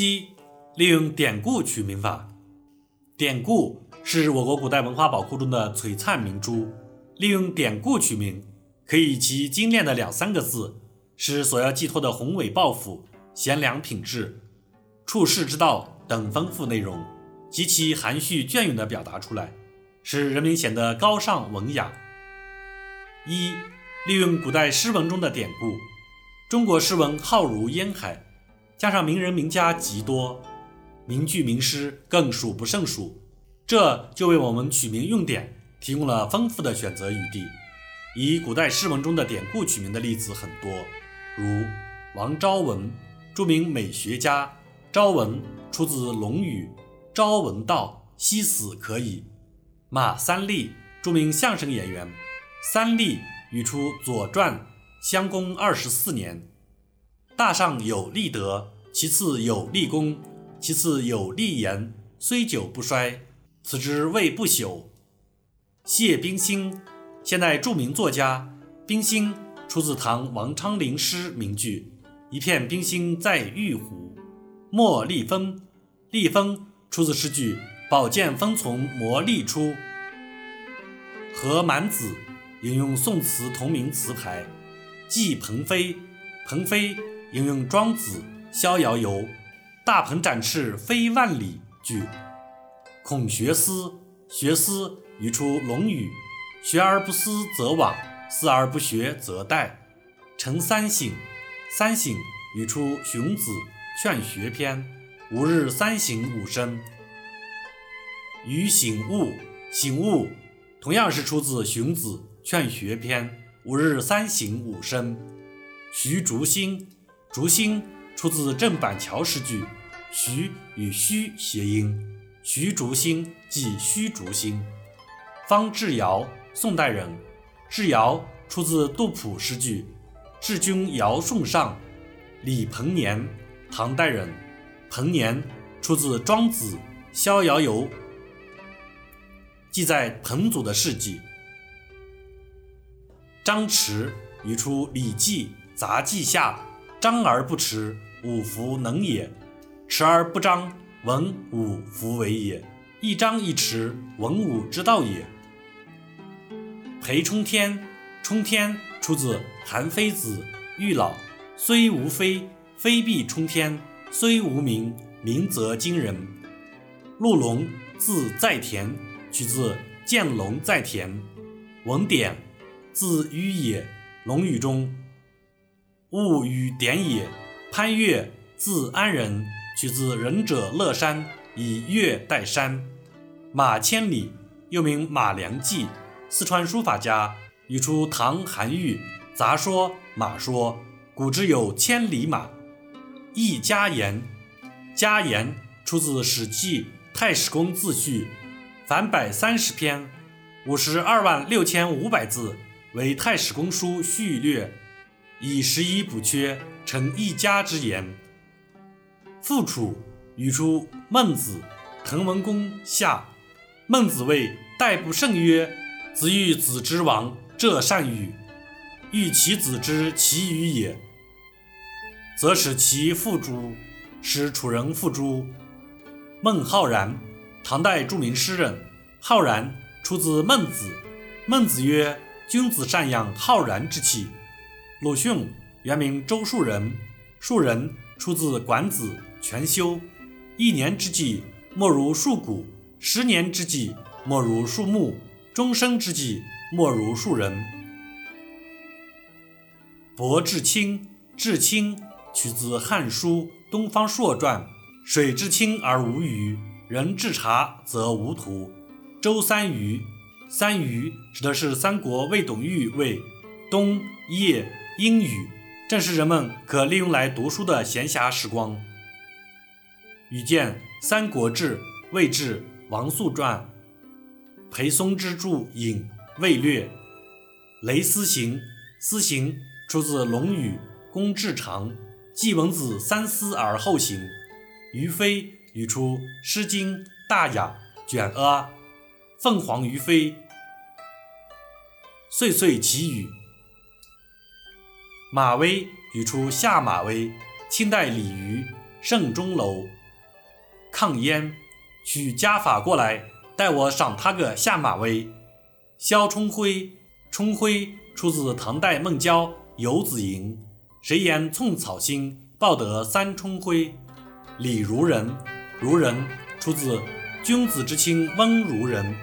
七、利用典故取名法。典故是我国古代文化宝库中的璀璨明珠。利用典故取名，可以其精炼的两三个字，使所要寄托的宏伟抱负、贤良品质、处世之道等丰富内容，极其含蓄隽永的表达出来，使人民显得高尚文雅。一、利用古代诗文中的典故。中国诗文浩如烟海。加上名人名家极多，名句名诗更数不胜数，这就为我们取名用典提供了丰富的选择余地。以古代诗文中的典故取名的例子很多，如王昭文，著名美学家。昭文出自《论语》，昭文道，夕死可矣。马三立，著名相声演员。三立语出《左传》，襄公二十四年。大上有立德，其次有立功，其次有立言，虽久不衰，此之谓不朽。谢冰心，现代著名作家。冰心出自唐王昌龄诗名句：“一片冰心在玉壶。”莫立风，立风出自诗句：“宝剑锋从磨砺出。”何满子引用宋词同名词牌。季鹏飞，鹏飞。应用《庄子·逍遥游》：“大鹏展翅飞万里。”句。孔学思，学思语出《论语》：“学而不思则罔，思而不学则殆。”陈三省，三省语出《荀子·劝学篇》：“吾日三省吾身。”于醒悟，醒悟同样是出自《荀子·劝学篇》：“吾日三省吾身。”徐竹新。竹心出自郑板桥诗句，徐与虚谐音，徐竹心即虚竹心。方志尧，宋代人。志尧出自杜甫诗句，致君尧舜上。李彭年，唐代人。彭年出自庄子《逍遥游》，记载彭祖的事迹。张弛语出《礼记杂记下》。张而不弛，五弗能也；弛而不张，文武弗为也。一张一弛，文武之道也。裴冲天，冲天出自《韩非子·喻老》，虽无非，非必冲天；虽无名，名则惊人。陆龙，字在田，取自“见龙在田”。文典，字迂也，《论语》中。物与典也。潘岳，字安仁，取自仁者乐山，以岳代山。马千里，又名马良骥，四川书法家，语出唐韩愈《杂说·马说》，古之有千里马。易家言，家言出自《史记·太史公自序》，凡百三十篇，五十二万六千五百字，为《太史公书序略》。以十一补缺，成一家之言。复楚语出孟子《滕文公下》，孟子谓代不胜曰：“子欲子之亡，这善与，欲其子之其与也，则使其复诸，使楚人复诸。”孟浩然，唐代著名诗人。浩然出自孟子，孟子曰：“君子善养浩然之气。”鲁迅原名周树人，树人出自《管子·全修》。一年之计莫如树谷，十年之计莫如树木，终身之计莫如树人。伯至清，至清取自《汉书·东方朔传》：“水至清而无鱼，人至察则无徒。”周三余，三余指的是三国魏董玉为冬夜。英语正是人们可利用来读书的闲暇时光。语见《三国志·魏志·王肃传》，裴松之著《引魏略》。雷思行，思行出自《论语·公冶长》，季文子三思而后行。于飞语出《诗经·大雅·卷阿》，凤凰于飞，岁岁其语。马威语出下马威，清代李渔。盛钟楼。抗烟，取家法过来，待我赏他个下马威。萧冲辉，冲辉出自唐代孟郊《游子吟》。谁言寸草心，报得三春晖。李如人，如人出自君子之亲温如人。